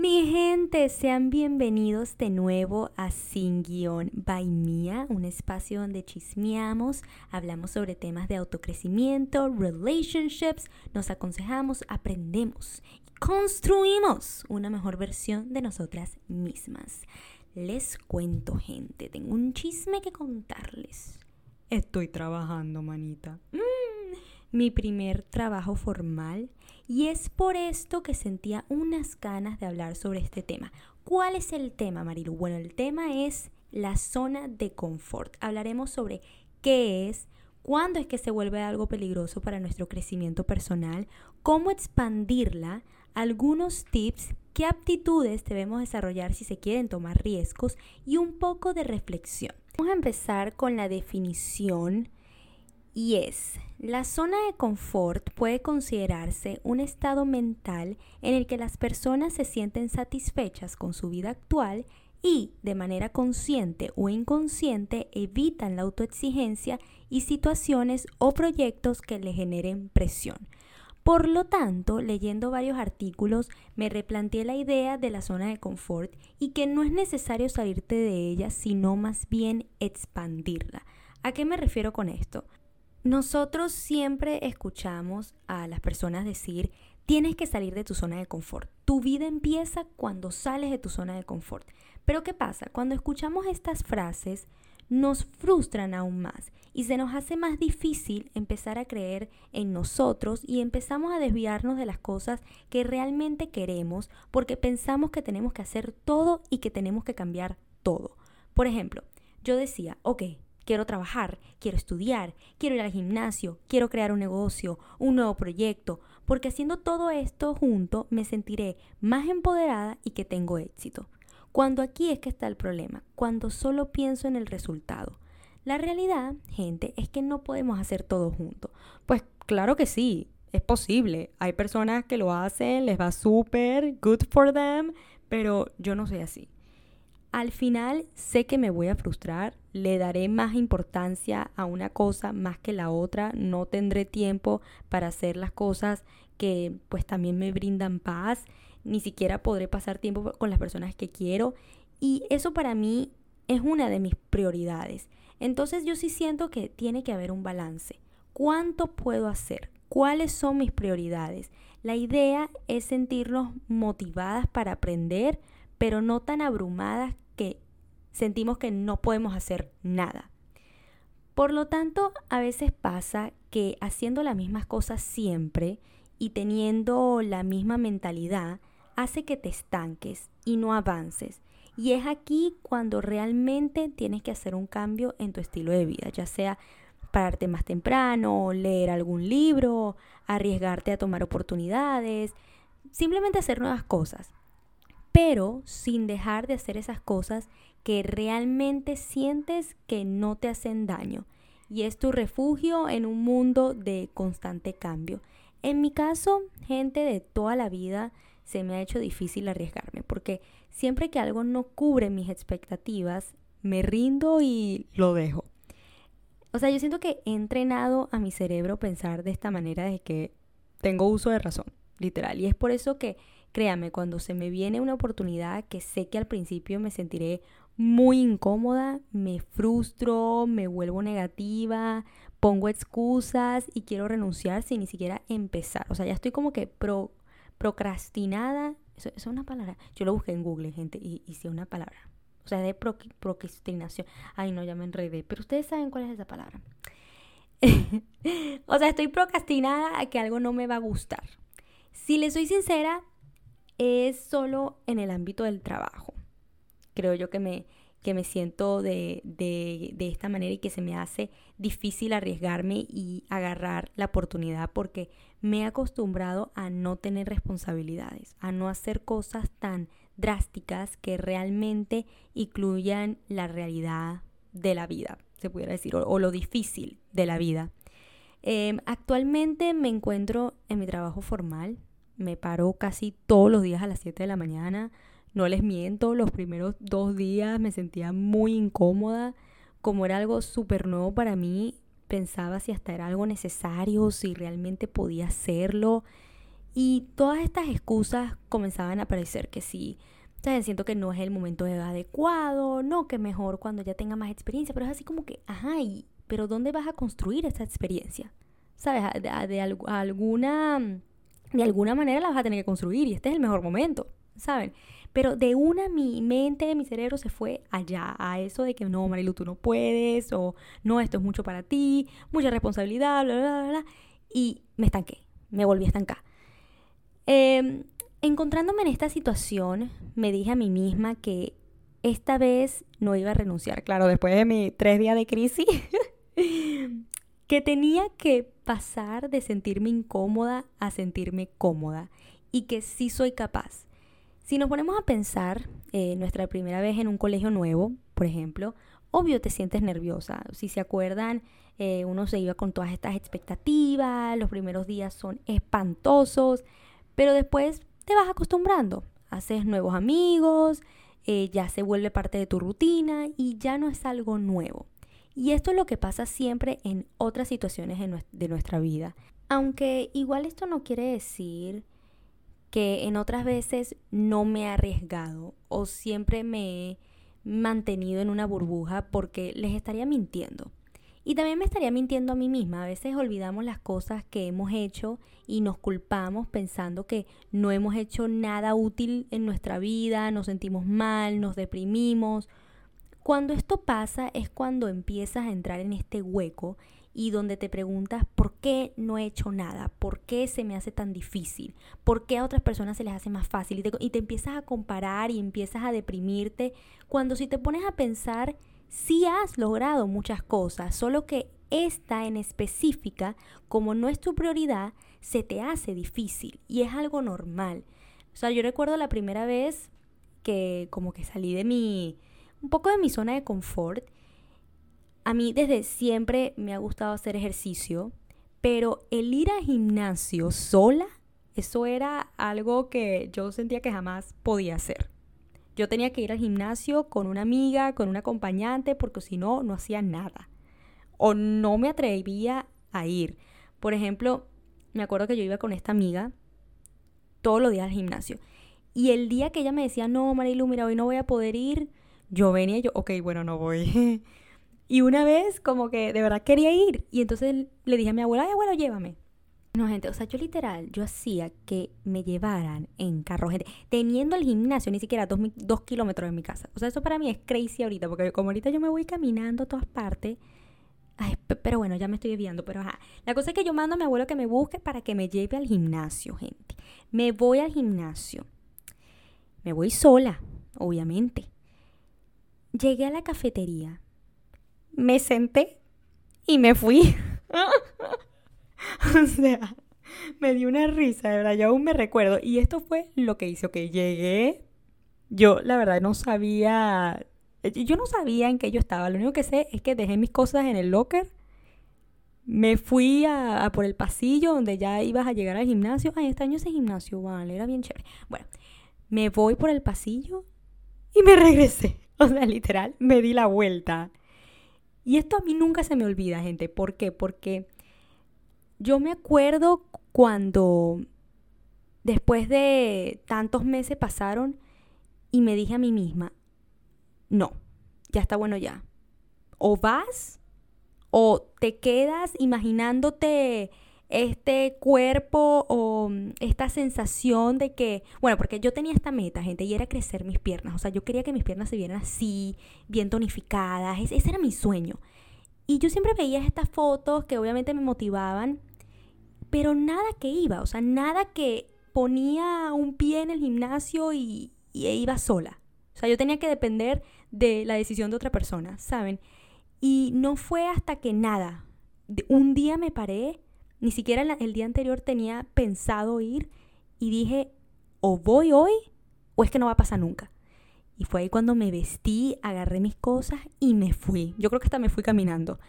Mi gente, sean bienvenidos de nuevo a Sin Guión by Mía, un espacio donde chismeamos, hablamos sobre temas de autocrecimiento, relationships, nos aconsejamos, aprendemos y construimos una mejor versión de nosotras mismas. Les cuento, gente, tengo un chisme que contarles. Estoy trabajando, manita. Mm, mi primer trabajo formal y es por esto que sentía unas ganas de hablar sobre este tema. ¿Cuál es el tema, Marilu? Bueno, el tema es la zona de confort. Hablaremos sobre qué es, cuándo es que se vuelve algo peligroso para nuestro crecimiento personal, cómo expandirla, algunos tips, qué aptitudes debemos desarrollar si se quieren tomar riesgos y un poco de reflexión. Vamos a empezar con la definición y es, la zona de confort puede considerarse un estado mental en el que las personas se sienten satisfechas con su vida actual y, de manera consciente o inconsciente, evitan la autoexigencia y situaciones o proyectos que le generen presión. Por lo tanto, leyendo varios artículos, me replanteé la idea de la zona de confort y que no es necesario salirte de ella, sino más bien expandirla. ¿A qué me refiero con esto? Nosotros siempre escuchamos a las personas decir, tienes que salir de tu zona de confort. Tu vida empieza cuando sales de tu zona de confort. Pero ¿qué pasa? Cuando escuchamos estas frases, nos frustran aún más y se nos hace más difícil empezar a creer en nosotros y empezamos a desviarnos de las cosas que realmente queremos porque pensamos que tenemos que hacer todo y que tenemos que cambiar todo. Por ejemplo, yo decía, ok, quiero trabajar, quiero estudiar, quiero ir al gimnasio, quiero crear un negocio, un nuevo proyecto, porque haciendo todo esto junto me sentiré más empoderada y que tengo éxito. Cuando aquí es que está el problema, cuando solo pienso en el resultado. La realidad, gente, es que no podemos hacer todo junto. Pues claro que sí, es posible. Hay personas que lo hacen, les va súper, good for them, pero yo no soy así. Al final sé que me voy a frustrar, le daré más importancia a una cosa más que la otra, no tendré tiempo para hacer las cosas que pues también me brindan paz, ni siquiera podré pasar tiempo con las personas que quiero y eso para mí es una de mis prioridades. Entonces yo sí siento que tiene que haber un balance. ¿Cuánto puedo hacer? ¿Cuáles son mis prioridades? La idea es sentirnos motivadas para aprender, pero no tan abrumadas que sentimos que no podemos hacer nada. Por lo tanto, a veces pasa que haciendo las mismas cosas siempre y teniendo la misma mentalidad hace que te estanques y no avances. Y es aquí cuando realmente tienes que hacer un cambio en tu estilo de vida, ya sea pararte más temprano, leer algún libro, arriesgarte a tomar oportunidades, simplemente hacer nuevas cosas pero sin dejar de hacer esas cosas que realmente sientes que no te hacen daño y es tu refugio en un mundo de constante cambio. En mi caso, gente de toda la vida se me ha hecho difícil arriesgarme porque siempre que algo no cubre mis expectativas, me rindo y lo dejo. O sea, yo siento que he entrenado a mi cerebro pensar de esta manera de que tengo uso de razón, literal. Y es por eso que Créame, cuando se me viene una oportunidad que sé que al principio me sentiré muy incómoda, me frustro, me vuelvo negativa, pongo excusas y quiero renunciar sin ni siquiera empezar. O sea, ya estoy como que procrastinada. Eso, es una palabra. Yo lo busqué en Google, gente, y, y sí, una palabra. O sea, de procrastinación. Ay, no, ya me enredé. Pero ustedes saben cuál es esa palabra. o sea, estoy procrastinada a que algo no me va a gustar. Si le soy sincera, es solo en el ámbito del trabajo. Creo yo que me, que me siento de, de, de, esta manera y que se me hace difícil arriesgarme y agarrar la oportunidad porque me he acostumbrado a no tener responsabilidades, a no hacer cosas tan drásticas que realmente incluyan la realidad de la vida, se pudiera decir, o, lo difícil de la vida. Em, actualmente me encuentro en mi trabajo formal, me paro casi todos los días a las 7 de la mañana. No les miento, los primeros dos días me sentía muy incómoda. Como era algo súper nuevo para mí, pensaba si hasta era algo necesario, si realmente podía hacerlo. Y todas estas excusas comenzaban a aparecer que sí, ¿sabes? siento que no es el momento adecuado, no, que mejor cuando ya tenga más experiencia, pero es así como que, ajá, ¿y, pero ¿dónde vas a construir esa experiencia? ¿Sabes? De, alguna, de alguna manera la vas a tener que construir y este es el mejor momento, ¿saben? Pero de una mi mente, mi cerebro se fue allá, a eso de que no, Marilu, tú no puedes, o no, esto es mucho para ti, mucha responsabilidad, bla, bla, bla, bla. Y me estanqué, me volví a estancar. Em, encontrándome en esta situación, me dije a mí misma que esta vez no iba a renunciar. Claro, después de mis tres días de crisis, que tenía que pasar de sentirme incómoda a sentirme cómoda y que sí soy capaz. Si nos ponemos a pensar, eh, nuestra primera vez en un colegio nuevo, por ejemplo, obvio te sientes nerviosa. Si se acuerdan, eh, uno se iba con todas estas expectativas, los primeros días son espantosos, pero después te vas acostumbrando, haces nuevos amigos, eh, ya se vuelve parte de tu rutina y ya no es algo nuevo. Y esto es lo que pasa siempre en otras situaciones de nuestra vida. Aunque igual esto no quiere decir que en otras veces no me he arriesgado o siempre me he mantenido en una burbuja porque les estaría mintiendo. Y también me estaría mintiendo a mí misma. A veces olvidamos las cosas que hemos hecho y nos culpamos pensando que no hemos hecho nada útil en nuestra vida, nos sentimos mal, nos deprimimos. Cuando esto pasa es cuando empiezas a entrar en este hueco y donde te preguntas por qué no he hecho nada, por qué se me hace tan difícil, por qué a otras personas se les hace más fácil y te, y te empiezas a comparar y empiezas a deprimirte, cuando si te pones a pensar sí has logrado muchas cosas, solo que esta en específica, como no es tu prioridad, se te hace difícil y es algo normal. O sea, yo recuerdo la primera vez que como que salí de mi, un poco de mi zona de confort. A mí desde siempre me ha gustado hacer ejercicio, pero el ir al gimnasio sola, eso era algo que yo sentía que jamás podía hacer. Yo tenía que ir al gimnasio con una amiga, con un acompañante, porque si no, no hacía nada. O no me atrevía a ir. Por ejemplo, me acuerdo que yo iba con esta amiga todos los días al gimnasio. Y el día que ella me decía, no, Marilu, mira, hoy no voy a poder ir, yo venía y yo, ok, bueno, no voy. y una vez como que de verdad quería ir. Y entonces le dije a mi abuela, ay, abuelo, llévame. No, gente, o sea, yo literal, yo hacía que me llevaran en carro, gente, teniendo el gimnasio ni siquiera dos, dos kilómetros de mi casa. O sea, eso para mí es crazy ahorita, porque como ahorita yo me voy caminando a todas partes, Ay, pero bueno, ya me estoy desviando, pero ajá. La cosa es que yo mando a mi abuelo que me busque para que me lleve al gimnasio, gente. Me voy al gimnasio. Me voy sola, obviamente. Llegué a la cafetería. Me senté y me fui. o sea, me dio una risa, de verdad, yo aún me recuerdo. Y esto fue lo que hizo que llegué. Yo, la verdad, no sabía. Yo no sabía en qué yo estaba. Lo único que sé es que dejé mis cosas en el locker. Me fui a, por el pasillo donde ya ibas a llegar al gimnasio. Ay, extraño ese gimnasio, vale, era bien chévere. Bueno, me voy por el pasillo y me regresé. O sea, literal, me di la vuelta. Y esto a mí nunca se me olvida, gente. ¿Por qué? Porque yo me acuerdo cuando después de tantos meses pasaron y me dije a mí misma, no, ya está bueno ya. O vas o te quedas imaginándote este cuerpo o esta sensación de que, bueno, porque yo tenía esta meta, gente, y era crecer mis piernas. O sea, yo quería que mis piernas se vieran así, bien tonificadas. Ese, era mi sueño. Y yo siempre veía estas fotos que obviamente me motivaban pero nada que iba, o sea, nada que ponía un pie en el gimnasio y, e iba sola. O sea, yo tenía que depender de la decisión de otra persona, ¿saben? Y no fue hasta que nada, un día me paré, ni siquiera el día anterior tenía pensado ir y dije, o voy hoy o es que no va a pasar nunca. Y fue ahí cuando me vestí, agarré mis cosas y me fui. Yo creo que hasta me fui caminando.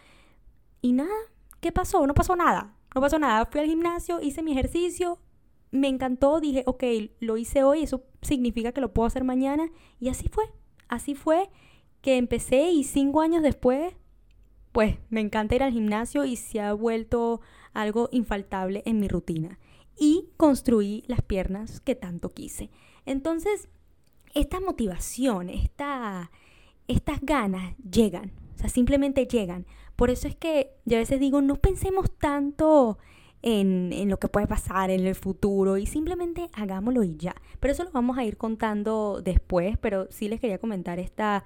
Y nada, ¿qué pasó? No pasó nada. No pasó nada, fui al gimnasio, hice mi ejercicio, me encantó, dije, ok, lo hice hoy, eso significa que lo puedo hacer mañana. Y así fue, así fue que empecé y cinco años después, pues me encanta ir al gimnasio y se ha vuelto algo infaltable en mi rutina. y construí las piernas que tanto quise. Entonces, esta motivación, esta, estas ganas llegan, o sea, simplemente llegan. Por eso es que yo a veces digo, no pensemos tanto en, en, lo que puede pasar en el futuro y simplemente hagámoslo y ya. Pero eso lo vamos a ir contando después, pero sí les quería comentar esta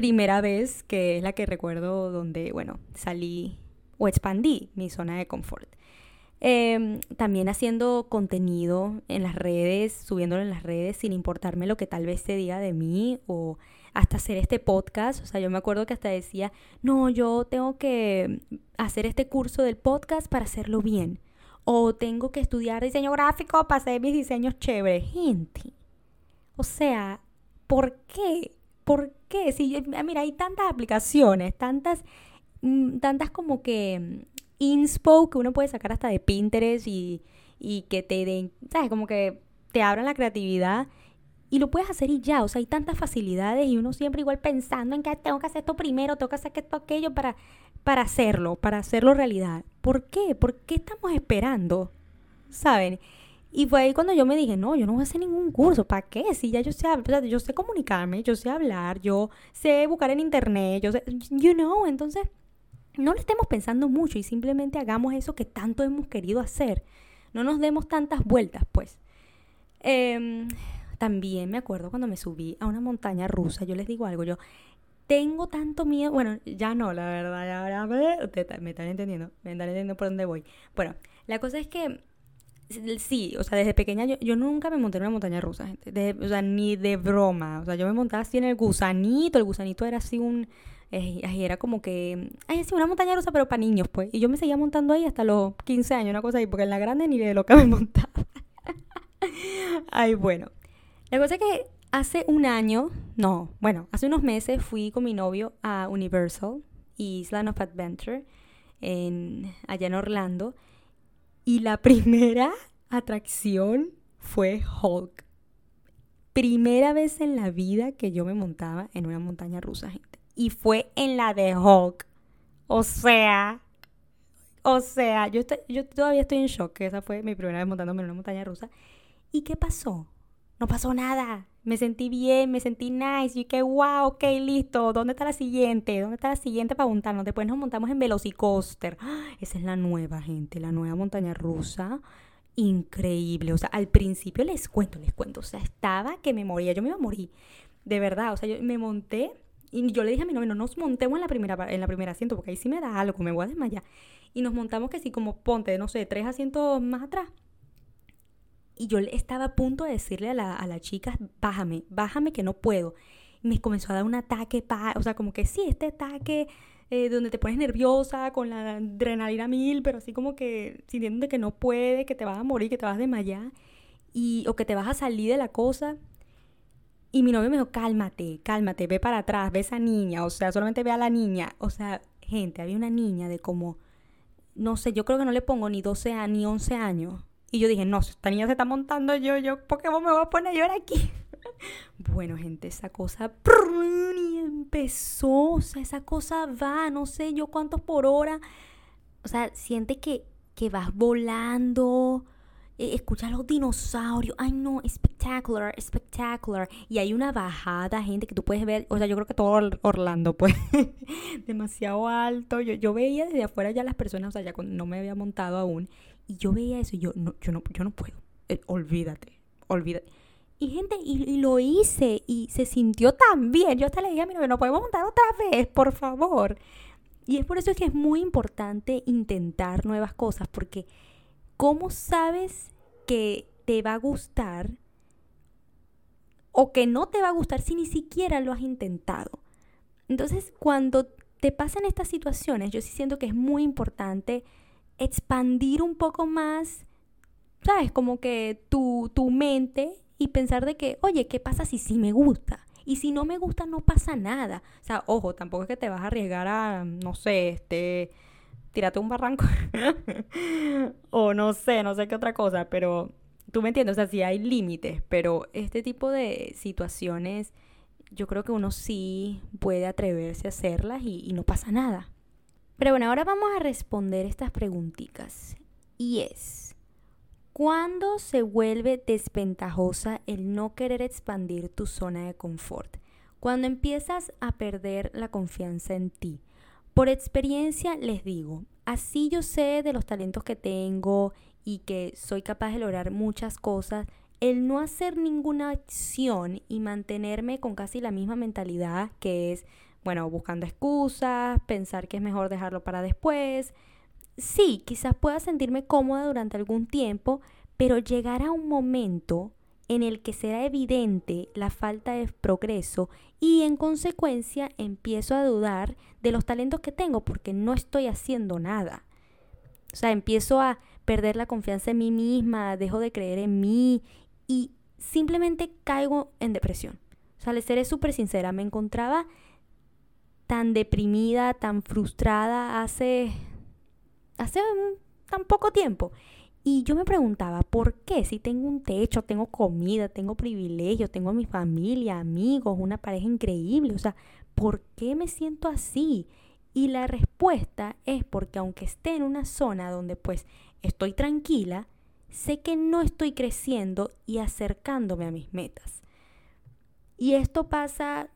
primera vez que es la que recuerdo donde, bueno, salí o expandí mi zona de confort. Em, también haciendo contenido en las redes, subiéndolo en las redes sin importarme lo que tal vez se diga de mí o hasta hacer este podcast. O sea, yo me acuerdo que hasta decía, no, yo tengo que hacer este curso del podcast para hacerlo bien. O tengo que estudiar diseño gráfico para hacer mis diseños chéveres. Gente, o sea, ¿por qué? ¿Por qué? Si, mira, hay tantas aplicaciones, tantas, mm, tantas como que inspo que uno puede sacar hasta de Pinterest y, y que te den, ¿sabes? Como que te abran la creatividad y lo puedes hacer y ya, o sea, hay tantas facilidades y uno siempre igual pensando en que tengo que hacer esto primero, tengo que hacer esto, aquello para, para hacerlo, para hacerlo realidad. ¿Por qué? ¿Por qué estamos esperando? ¿Saben? Y fue ahí cuando yo me dije, no, yo no voy a hacer ningún curso, ¿para qué? Si ya yo sé, yo sé comunicarme, yo sé hablar, yo sé buscar en internet, yo sé, you know, entonces no le estemos pensando mucho y simplemente hagamos eso que tanto hemos querido hacer. No nos demos tantas vueltas, pues. Em, también me acuerdo cuando me subí a una montaña rusa, yo les digo algo, yo tengo tanto miedo, bueno, ya no, la verdad, ya, me, ustedes me están entendiendo, me están entendiendo por dónde voy. Bueno, la cosa es que sí, o sea, desde pequeña yo, yo nunca me monté en una montaña rusa, gente, o sea, ni de broma, o sea, yo me montaba así en el gusanito, el gusanito era así un era como que, ay, sí, una montaña rusa, pero para niños, pues. Y yo me seguía montando ahí hasta los 15 años, una cosa ahí, porque en la grande ni de lo que me montaba. ay, bueno. La cosa es que hace un año, no, bueno, hace unos meses fui con mi novio a Universal, Island of Adventure, en, allá en Orlando. Y la primera atracción fue Hulk. Primera vez en la vida que yo me montaba en una montaña rusa, gente y fue en la de Hulk. O sea, o sea, yo, estoy, yo todavía estoy en shock, que esa fue mi primera vez montándome en una montaña rusa. ¿Y qué pasó? No pasó nada. Me sentí bien, me sentí nice. Y que, wow, ok, listo. ¿Dónde está la siguiente? ¿Dónde está la siguiente para montarnos? Después nos montamos en Velocicoaster. Esa es la nueva, gente, la nueva montaña rusa. Increíble. O sea, al principio les cuento, les cuento. O sea, estaba que me moría. Yo me iba a morir. De verdad. O sea, yo me monté y yo le dije a mi novio, no nos montemos en la primera, en la primera asiento, porque ahí sí me da algo, me voy a desmayar. Y nos montamos que sí, como ponte, no sé, tres asientos más atrás. Y yo estaba a punto de decirle a la, a la chica, bájame, bájame que no puedo. Y me comenzó a dar un ataque, o sea, como que sí, este ataque eh, donde te pones nerviosa, con la adrenalina mil, pero así como que sintiendo que no puede, que te vas a morir, que te vas a desmayar, y, o que te vas a salir de la cosa. Y mi novio me dijo, cálmate, cálmate, ve para atrás, ve esa niña, o sea, solamente ve a la niña. O sea, gente, había una niña de como, no sé, yo creo que no le pongo ni 12 años, ni 11 años. Y yo dije, no, esta niña se está montando yo, yo, ¿por qué vos me voy a poner yo aquí? bueno, gente, esa cosa y empezó, o sea, esa cosa va, no sé yo cuántos por hora. O sea, siente que, que vas volando eh, escucha los dinosaurios. Ay, no, espectacular, espectacular. Y hay una bajada, gente, que tú puedes ver. O sea, yo creo que todo Orlando, pues, demasiado alto. Yo, yo veía desde afuera ya las personas, o sea, ya no me había montado aún. Y yo veía eso y yo no, yo no, yo no puedo. Eh, olvídate, olvídate. Y gente, y, lo hice y se sintió tan bien. Yo hasta le dije a mi novio, no podemos montar otra vez, por favor. Y es por eso que es muy importante intentar nuevas cosas, porque ¿cómo sabes que te va a gustar o que no te va a gustar si ni siquiera lo has intentado? Entonces, cuando te pasan estas situaciones, yo sí siento que es muy importante expandir un poco más, ¿sabes? Como que tu, tu mente y pensar de que, oye, ¿qué pasa si sí me gusta? Y si no me gusta, no pasa nada. O sea, ojo, tampoco es que te vas a arriesgar a, no sé, este tírate un barranco. o no sé, no sé qué otra cosa, pero tú me entiendes, o sea, sí hay límites, pero este tipo de situaciones yo creo que uno sí puede atreverse a hacerlas y, y no pasa nada. Pero bueno, ahora vamos a responder estas preguntitas. Y es, ¿Cuándo se vuelve desventajosa el no querer expandir tu zona de confort? Cuando empiezas a perder la confianza en ti. Por experiencia les digo, así yo sé de los talentos que tengo y que soy capaz de lograr muchas cosas, el no hacer ninguna acción y mantenerme con casi la misma mentalidad que es, bueno, buscando excusas, pensar que es mejor dejarlo para después. Sí, quizás pueda sentirme cómoda durante algún tiempo, pero llegará un momento en el que será evidente la falta de progreso y en consecuencia empiezo a dudar de los talentos que tengo porque no estoy haciendo nada. O sea, empiezo a perder la confianza en mí misma, dejo de creer en mí y simplemente caigo en depresión. O sea, le seré súper sincera, me encontraba tan deprimida, tan frustrada hace, hace tan poco tiempo. Y yo me preguntaba, ¿por qué? Si tengo un techo, tengo comida, tengo privilegios, tengo a mi familia, amigos, una pareja increíble. O sea, ¿por qué me siento así? Y la respuesta es porque aunque esté en una zona donde pues estoy tranquila, sé que no estoy creciendo y acercándome a mis metas. Y esto pasa,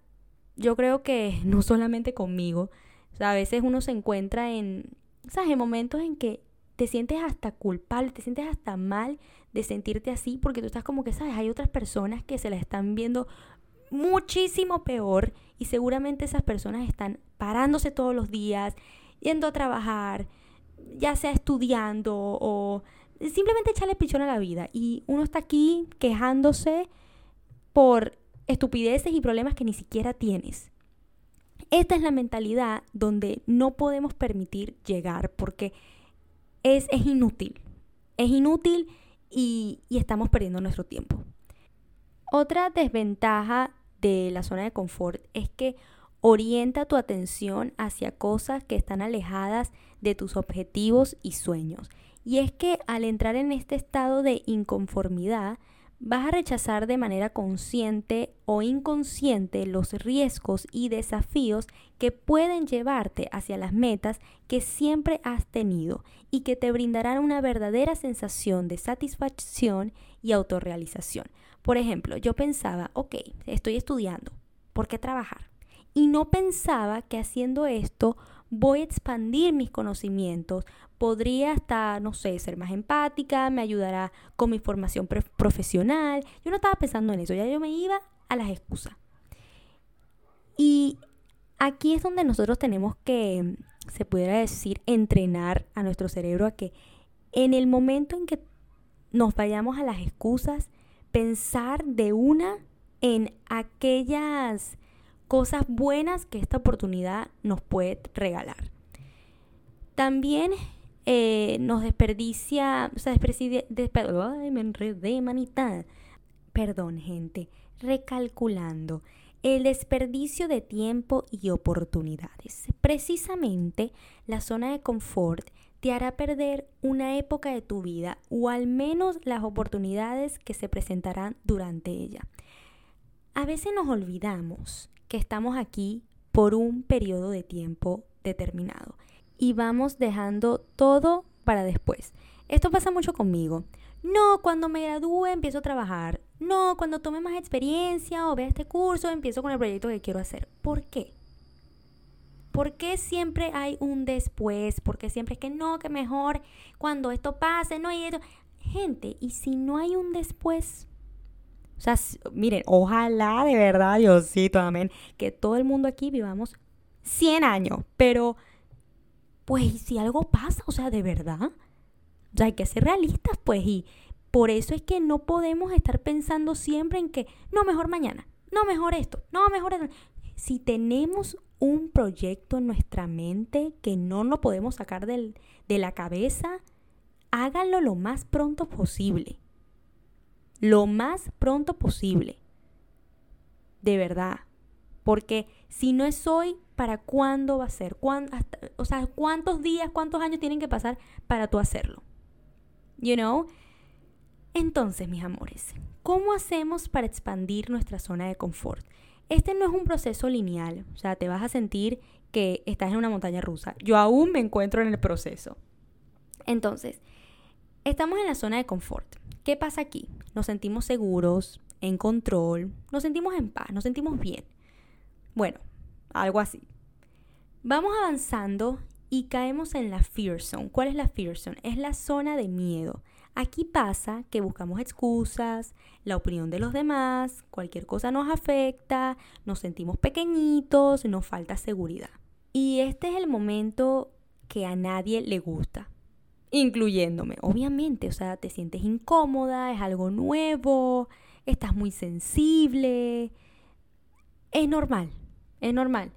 yo creo que no solamente conmigo, o sea, a veces uno se encuentra en, ¿sabes? en momentos en que te sientes hasta culpable, te sientes hasta mal de sentirte así porque tú estás como que, ¿sabes? Hay otras personas que se la están viendo muchísimo peor y seguramente esas personas están parándose todos los días, yendo a trabajar, ya sea estudiando o simplemente echarle pichón a la vida. Y uno está aquí quejándose por estupideces y problemas que ni siquiera tienes. Esta es la mentalidad donde no podemos permitir llegar porque es, es inútil. Es inútil y, y estamos perdiendo nuestro tiempo. Otra desventaja de la zona de confort es que orienta tu atención hacia cosas que están alejadas de tus objetivos y sueños. Y es que al entrar en este estado de inconformidad, vas a rechazar de manera consciente o inconsciente los riesgos y desafíos que pueden llevarte hacia las metas que siempre has tenido y que te brindarán una verdadera sensación de satisfacción y autorrealización. Por ejemplo, yo pensaba, ok, estoy estudiando, ¿por qué trabajar? Y no pensaba que haciendo esto voy a expandir mis conocimientos, podría hasta, no sé, ser más empática, me ayudará con mi formación profesional. Yo no estaba pensando en eso, ya yo me iba a las excusas. Y aquí es donde nosotros tenemos que, se pudiera decir, entrenar a nuestro cerebro a que en el momento en que nos vayamos a las excusas, pensar de una en aquellas cosas buenas que esta oportunidad nos puede regalar. También eh, nos desperdicia, o sea, desperdicia, ay, me enredé, manita. Perdón, gente, recalculando. El desperdicio de tiempo y oportunidades. Precisamente la zona de confort te hará perder una época de tu vida o al menos las oportunidades que se presentarán durante ella. A veces nos olvidamos que estamos aquí por un periodo de tiempo determinado y vamos dejando todo para después. Esto pasa mucho conmigo. No, cuando me gradúe empiezo a trabajar. No, cuando tome más experiencia o vea este curso empiezo con el proyecto que quiero hacer. ¿Por qué? ¿Por qué siempre hay un después? ¿Por qué siempre es que no, que mejor cuando esto pase, no hay esto? Gente, ¿y si no hay un después? O sea, miren, ojalá de verdad, Diosito, amén, que todo el mundo aquí vivamos 100 años, pero pues si algo pasa, o sea, de verdad, o sea, hay que ser realistas, pues, y por eso es que no podemos estar pensando siempre en que, no, mejor mañana, no, mejor esto, no, mejor esto. Si tenemos un proyecto en nuestra mente que no lo podemos sacar del, de la cabeza, háganlo lo más pronto posible lo más pronto posible. De verdad. Porque si no es hoy, ¿para cuándo va a ser? o sea, ¿cuántos días, cuántos años tienen que pasar para tú hacerlo? You know? Entonces, mis amores, ¿cómo hacemos para expandir nuestra zona de confort? Este no es un proceso lineal, o sea, te vas a sentir que estás en una montaña rusa. Yo aún me encuentro en el proceso. Entonces, Estamos en la zona de confort. ¿Qué pasa aquí? Nos sentimos seguros, en control, nos sentimos en paz, nos sentimos bien. Bueno, algo así. Vamos avanzando y caemos en la fear zone. ¿Cuál es la fear zone? Es la zona de miedo. Aquí pasa que buscamos excusas, la opinión de los demás, cualquier cosa nos afecta, nos sentimos pequeñitos, nos falta seguridad. Y este es el momento que a nadie le gusta, incluyéndome. Obviamente, o sea, te sientes incómoda, es algo nuevo, estás muy sensible. Es normal, es normal.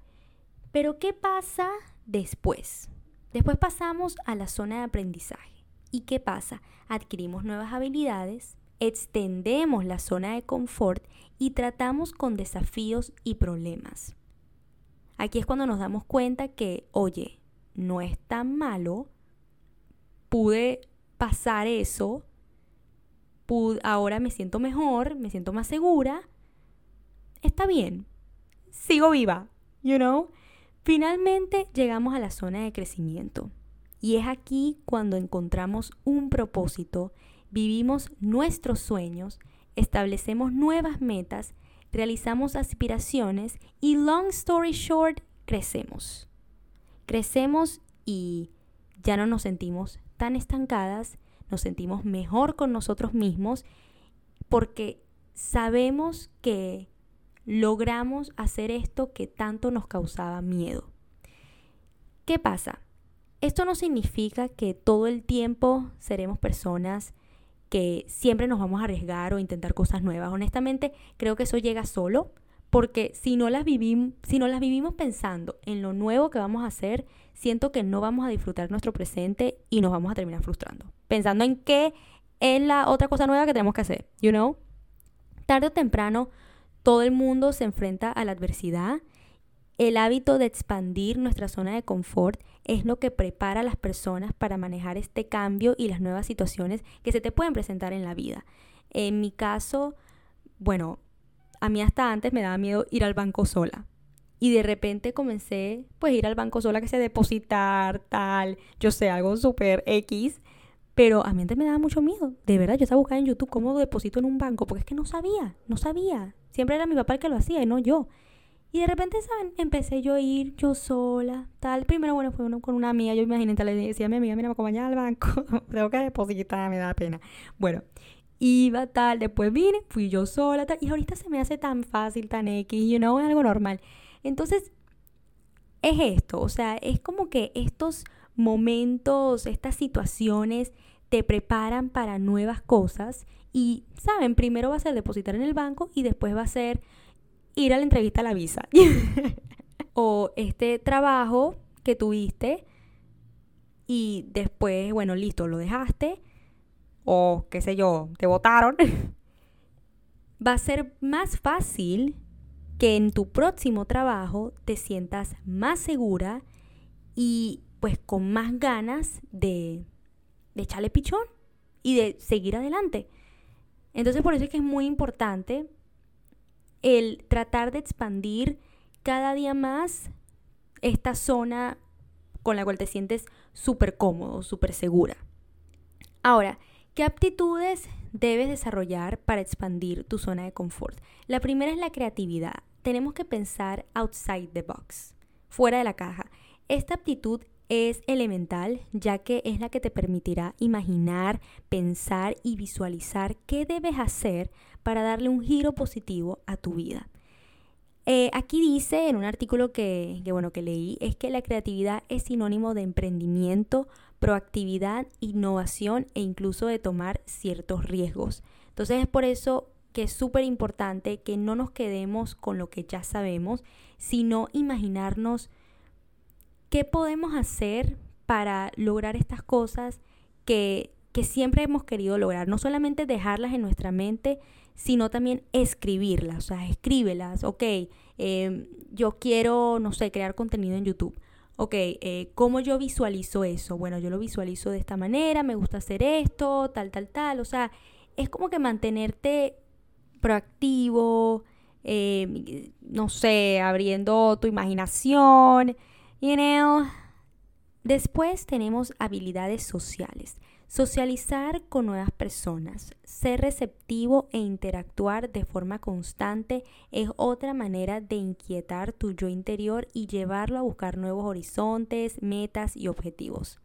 Pero ¿qué pasa después? Después pasamos a la zona de aprendizaje. ¿Y qué pasa? Adquirimos nuevas habilidades, extendemos la zona de confort y tratamos con desafíos y problemas. Aquí es cuando nos damos cuenta que, oye, no es tan malo, pude pasar eso, ahora me siento mejor, me siento más segura, está bien, sigo viva, you know. Finalmente llegamos a la zona de crecimiento. Y es aquí cuando encontramos un propósito, vivimos nuestros sueños, establecemos nuevas metas, realizamos aspiraciones y, long story short, crecemos. Crecemos y ya no nos sentimos tan estancadas, nos sentimos mejor con nosotros mismos porque sabemos que logramos hacer esto que tanto nos causaba miedo. ¿Qué pasa? Esto no significa que todo el tiempo seremos personas que siempre nos vamos a arriesgar o intentar cosas nuevas. Honestamente, creo que eso llega solo, porque si no las vivimos, si no las vivimos pensando en lo nuevo que vamos a hacer, siento que no vamos a disfrutar nuestro presente y nos vamos a terminar frustrando, pensando en qué es la otra cosa nueva que tenemos que hacer, you know? Tarde o temprano todo el mundo se enfrenta a la adversidad el hábito de expandir nuestra zona de confort es lo que prepara a las personas para manejar este cambio y las nuevas situaciones que se te pueden presentar en la vida. En mi caso, bueno, a mí hasta antes me daba miedo ir al banco sola. Y de repente comencé pues ir al banco sola que se depositar, tal, yo sé, algo súper X. Pero a mí antes me daba mucho miedo. De verdad, yo estaba buscando en YouTube cómo deposito en un banco, porque es que no sabía, no sabía. Siempre era mi papá el que lo hacía y no yo. Y de repente, ¿saben? Empecé yo a ir yo sola, tal. Primero, bueno, fue con una amiga. Yo imagínate, le decía a mi amiga, mira, me acompañaba al banco. Tengo que depositar, me da pena. Bueno, iba tal. Después vine, fui yo sola, tal. Y ahorita se me hace tan fácil, tan X, you know, es algo normal. Entonces, es esto. O sea, es como que estos momentos, estas situaciones te preparan para nuevas cosas. Y, ¿saben? Primero va a ser depositar en el banco y después va a ser ir a la entrevista a la visa. o este trabajo que tuviste y después, bueno, listo, lo dejaste o qué sé yo, te votaron. Va a ser más fácil que en tu próximo trabajo te sientas más segura y pues con más ganas de, de echarle pichón y de seguir adelante. Entonces por eso es que es muy importante el tratar de expandir cada día más esta zona con la cual te sientes súper cómodo, súper segura. Ahora, ¿qué aptitudes debes desarrollar para expandir tu zona de confort? La primera es la creatividad. Tenemos que pensar outside the box, fuera de la caja. Esta aptitud es elemental ya que es la que te permitirá imaginar, pensar y visualizar qué debes hacer para darle un giro positivo a tu vida. Eh, aquí dice en un artículo que, bueno, que leí, es que la creatividad es sinónimo de emprendimiento, proactividad, innovación e incluso de tomar ciertos riesgos. Entonces es por eso que es súper importante que no nos quedemos con lo que ya sabemos, sino imaginarnos qué podemos hacer para lograr estas cosas que, que siempre hemos querido lograr. No solamente dejarlas en nuestra mente, sino también escribirlas, o sea, escríbelas, ok, em, yo quiero, no sé, crear contenido en YouTube. Ok, eh, ¿cómo yo visualizo eso? Bueno, yo lo visualizo de esta manera, me gusta hacer esto, tal, tal, tal. O sea, es como que mantenerte proactivo, em, no sé, abriendo tu imaginación, you know. Después tenemos habilidades sociales. Socializar con nuevas personas, ser receptivo e interactuar de forma constante es otra manera de inquietar tu yo interior y llevarlo a buscar nuevos horizontes, metas y objetivos.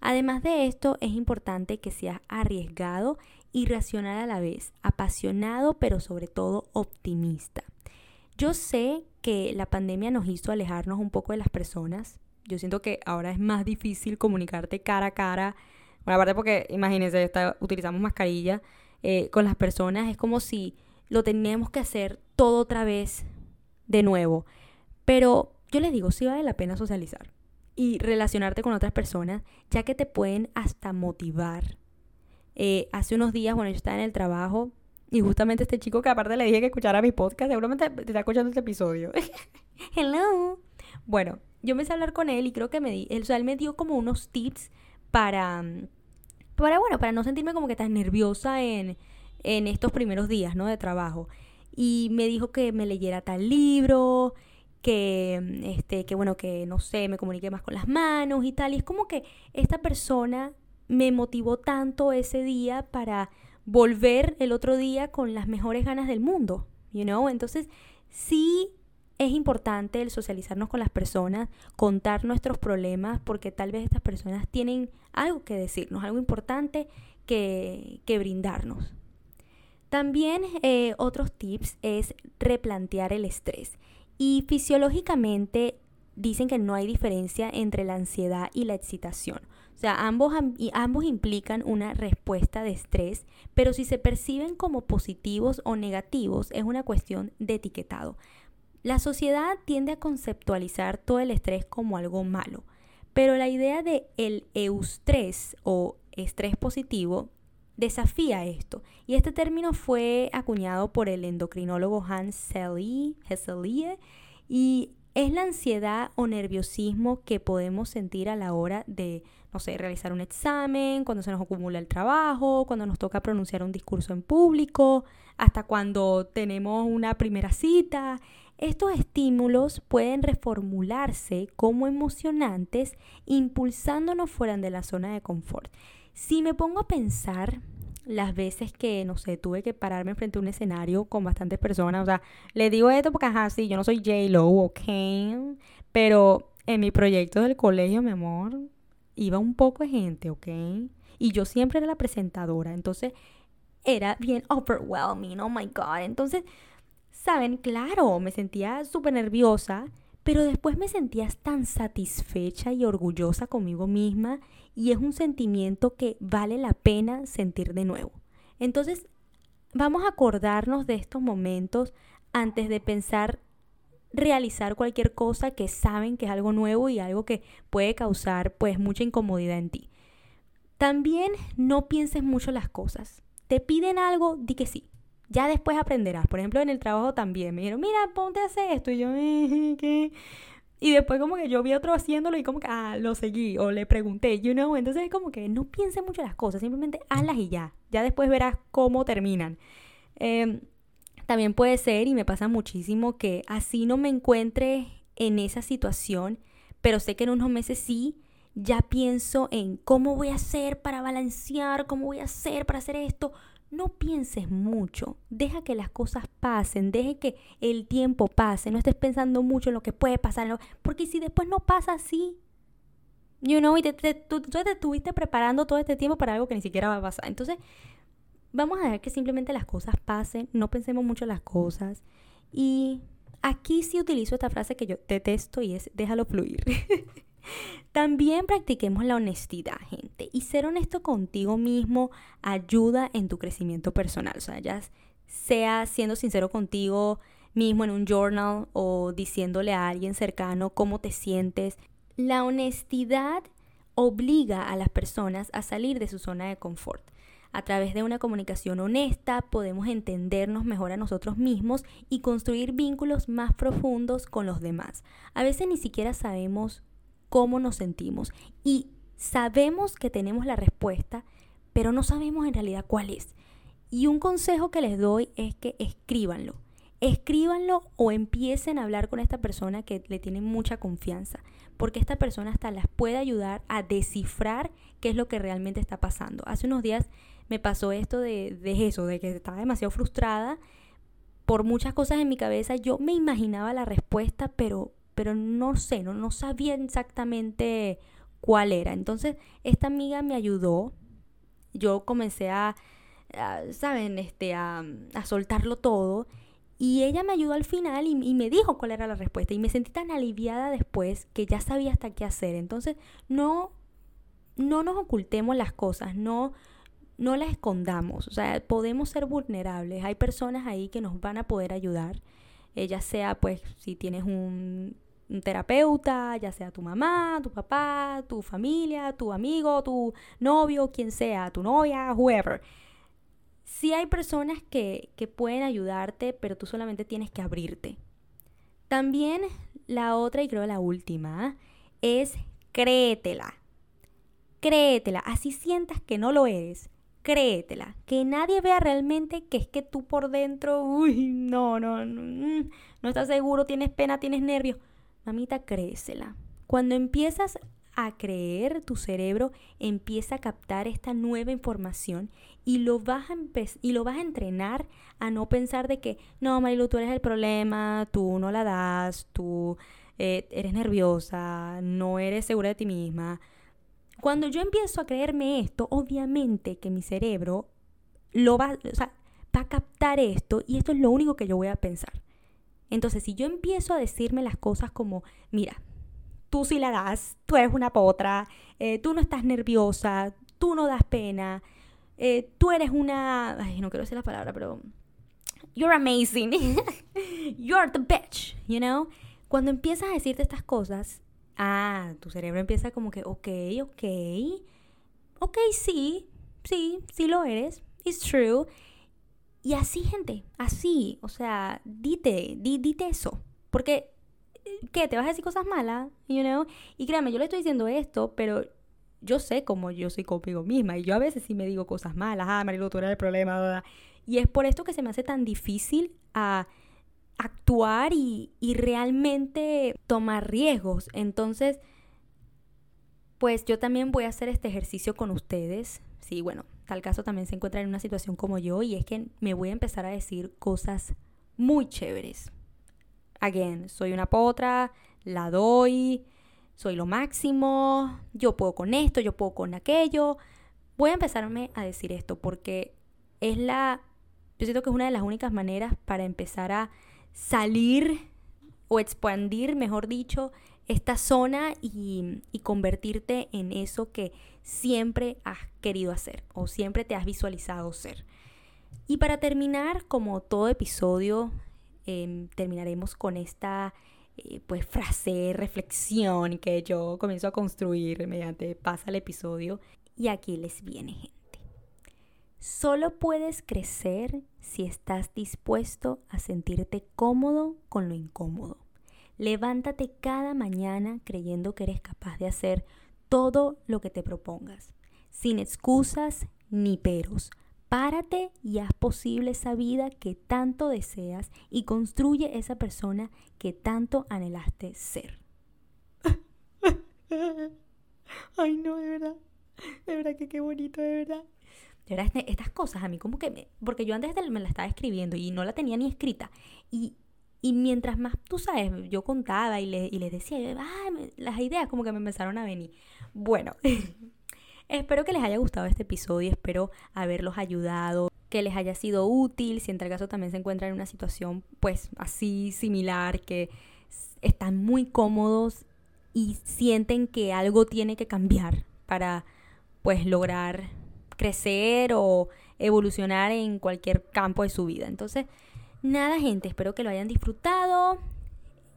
Además de esto, es importante que seas arriesgado y racional a la vez, apasionado pero sobre todo optimista. Yo sé que la pandemia nos hizo alejarnos un poco de las personas. Yo siento que ahora es más difícil comunicarte cara a cara bueno, aparte porque, imagínense, utilizamos mascarilla eh, con las personas, es como si lo teníamos que hacer todo otra vez de nuevo. Pero yo les digo, sí vale la pena socializar y relacionarte con otras personas, ya que te pueden hasta motivar. Eh, hace unos días, bueno, yo estaba en el trabajo y justamente este chico que aparte le dije que escuchara mi podcast, seguramente te está escuchando este episodio. Hello. Bueno, yo me a hablar con él y creo que me él me dio como unos tips para, para, bueno, para no sentirme como que tan nerviosa en, en estos primeros días, ¿no? De trabajo. Y me dijo que me leyera tal libro, que, este, que bueno, que no sé, me comunique más con las manos y tal. Y es como que esta persona me motivó tanto ese día para volver el otro día con las mejores ganas del mundo, you know? Entonces, sí es importante el socializarnos con las personas, contar nuestros problemas, porque tal vez estas personas tienen algo que decirnos, algo importante que, brindarnos. También eh, otros tips es replantear el estrés. Y fisiológicamente dicen que no hay diferencia entre la ansiedad y la excitación. O sea, ambos, ambos implican una respuesta de estrés, pero si se perciben como positivos o negativos es una cuestión de etiquetado. La sociedad tiende a conceptualizar todo el estrés como algo malo, pero la idea de el eustrés o estrés positivo desafía esto. Y este término fue acuñado por el endocrinólogo Hans Selye y es la ansiedad o nerviosismo que podemos sentir a la hora de, no sé, realizar un examen, cuando se nos acumula el trabajo, cuando nos toca pronunciar un discurso en público, hasta cuando tenemos una primera cita. Estos estímulos pueden reformularse como emocionantes, impulsándonos fuera de la zona de confort. Si me pongo a pensar las veces que, no sé, tuve que pararme frente a un escenario con bastantes personas, o sea, le digo esto porque, ajá, sí, yo no soy J-Lo, ok, pero en mi proyecto del colegio, mi amor, iba un poco de gente, ok, y yo siempre era la presentadora, entonces era bien overwhelming, oh my god, entonces Saben, claro, me sentía súper nerviosa, pero después me sentía tan satisfecha y orgullosa conmigo misma y es un sentimiento que vale la pena sentir de nuevo. Entonces, vamos a acordarnos de estos momentos antes de pensar realizar cualquier cosa que saben que es algo nuevo y algo que puede causar pues mucha incomodidad en ti. También no pienses mucho las cosas. Te piden algo, di que sí. Ya después aprenderás. Por ejemplo, en el trabajo también me dijeron, mira, ponte a hacer esto. Y yo, eh, ¿qué? Y después como que yo vi a otro haciéndolo y como que, ah, lo seguí o le pregunté, you know. Entonces es como que no piense mucho las cosas, simplemente hazlas y ya. Ya después verás cómo terminan. Em, también puede ser, y me pasa muchísimo, que así no me encuentre en esa situación, pero sé que en unos meses sí, ya pienso en cómo voy a hacer para balancear, cómo voy a hacer para hacer esto no pienses mucho, deja que las cosas pasen, deje que el tiempo pase, no estés pensando mucho en lo que puede pasar, porque si después no pasa así, you know, y te, tú, te estuviste preparando todo este tiempo para algo que ni siquiera va a pasar. Entonces, vamos a dejar que simplemente las cosas pasen, no pensemos mucho en las cosas. Y aquí sí utilizo esta frase que yo detesto y es déjalo fluir. También practiquemos la honestidad, gente. Y ser honesto contigo mismo ayuda en tu crecimiento personal. O sea, ya sea siendo sincero contigo mismo en un journal o diciéndole a alguien cercano cómo te sientes. La honestidad obliga a las personas a salir de su zona de confort. A través de una comunicación honesta podemos entendernos mejor a nosotros mismos y construir vínculos más profundos con los demás. A veces ni siquiera sabemos cómo nos sentimos y sabemos que tenemos la respuesta, pero no sabemos en realidad cuál es. Y un consejo que les doy es que escríbanlo. escríbanlo o empiecen a hablar con esta persona que le tiene mucha confianza, porque esta persona hasta las puede ayudar a descifrar qué es lo que realmente está pasando. Hace unos días me pasó esto de, de eso, de que estaba demasiado frustrada por muchas cosas en mi cabeza. Yo me imaginaba la respuesta, pero, pero no sé, no, no sabía exactamente cuál era. Entonces, esta amiga me ayudó. Yo comencé a, ¿saben? Este, a, a soltarlo todo y ella me ayudó al final y, me dijo cuál era la respuesta. Y me sentí tan aliviada después que ya sabía hasta qué hacer. Entonces, no, no nos ocultemos las cosas, no, no las escondamos. O sea, podemos ser vulnerables. Hay personas ahí que nos van a poder ayudar. Eh, ya sea, pues, si tienes un, un terapeuta, ya sea tu mamá, tu papá, tu familia, tu amigo, tu novio, quien sea, tu novia, whoever sí hay personas que, que pueden ayudarte, pero tú solamente tienes que abrirte. También la otra y creo la última es créetela. Créetela, así sientas que no lo eres. Créetela, que nadie vea realmente que es que tú por dentro, uy, no, no, no, mm, no estás seguro, tienes pena, tienes nervios. Mamita, créesela. Cuando empiezas a creer, tu cerebro empieza a captar esta nueva información y lo vas a, y lo vas a entrenar a no pensar de que, no, Marilu, tú eres el problema, tú no la das, tú eh, eres nerviosa, no eres segura de ti misma. Cuando yo empiezo a creerme esto, obviamente que mi cerebro lo va, va a captar esto y esto es lo único que yo voy a pensar. Entonces, si yo empiezo a decirme las cosas como, mira, tú sí la das, tú eres una potra, eh, tú no estás nerviosa, tú no das pena, eh, tú eres una... Ay, no quiero decir la palabra, pero... You're amazing. You're the bitch, you know? Cuando empiezas a decirte estas cosas, ah, tu cerebro empieza como que, ok, ok, ok, sí, sí, sí lo eres, it's true. Y así, gente, así, o sea, dite, dite eso. Porque ¿qué? ¿Te vas a decir cosas malas? You know? Y créame, yo le estoy diciendo esto, pero yo sé cómo yo soy conmigo misma. Y yo a veces sí me digo cosas malas. Ah, Marilu, tú eres el problema. Y es por esto que se me hace tan difícil a actuar y, y realmente tomar riesgos. Entonces, pues yo también voy a hacer este ejercicio con ustedes. Sí, bueno, tal caso también se encuentran en una situación como yo y es que me voy a empezar a decir cosas muy chéveres again, soy una potra, la doy, soy lo máximo, yo puedo con esto, yo puedo con aquello. Voy a empezarme a decir esto porque es la, yo siento que es una de las únicas maneras para empezar a salir o expandir, mejor dicho, esta zona y, y, convertirte en eso que siempre has querido hacer o siempre te has visualizado ser. Y para terminar, como todo episodio, Em, terminaremos con esta eh, pues frase, reflexión que yo comienzo a construir mediante pasa el episodio. Y aquí les viene gente. Solo puedes crecer si estás dispuesto a sentirte cómodo con lo incómodo. Levántate cada mañana creyendo que eres capaz de hacer todo lo que te propongas, sin excusas ni peros Párate y haz posible esa vida que tanto deseas y construye esa persona que tanto anhelaste ser. Ay, no, de verdad. De verdad que qué bonito, de verdad. De verdad, este, estas cosas a mí como que me... Porque yo antes me la estaba escribiendo y no la tenía ni escrita. Y, y mientras más, tú sabes, yo contaba y, le, y les decía, las ideas como que me empezaron a venir. Bueno, Espero que les haya gustado este episodio, espero haberlos ayudado, que les haya sido útil, si en tal caso también se encuentran en una situación pues así similar, que están muy cómodos y sienten que algo tiene que cambiar para pues lograr crecer o evolucionar en cualquier campo de su vida. Entonces, nada gente, espero que lo hayan disfrutado.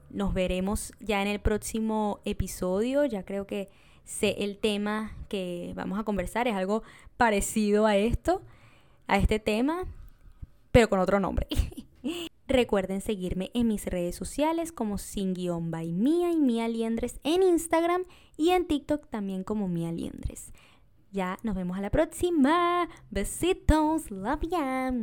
Nos veremos ya en el próximo episodio. Ya creo que sé el tema que vamos a conversar, es algo parecido a esto, a este tema, pero con otro nombre. Recuerden seguirme en mis redes sociales como sin guion by Mía y Mía Liendres en Instagram y en TikTok también como Mía Liendres. Ya nos vemos a la próxima. Besitos. Love ya.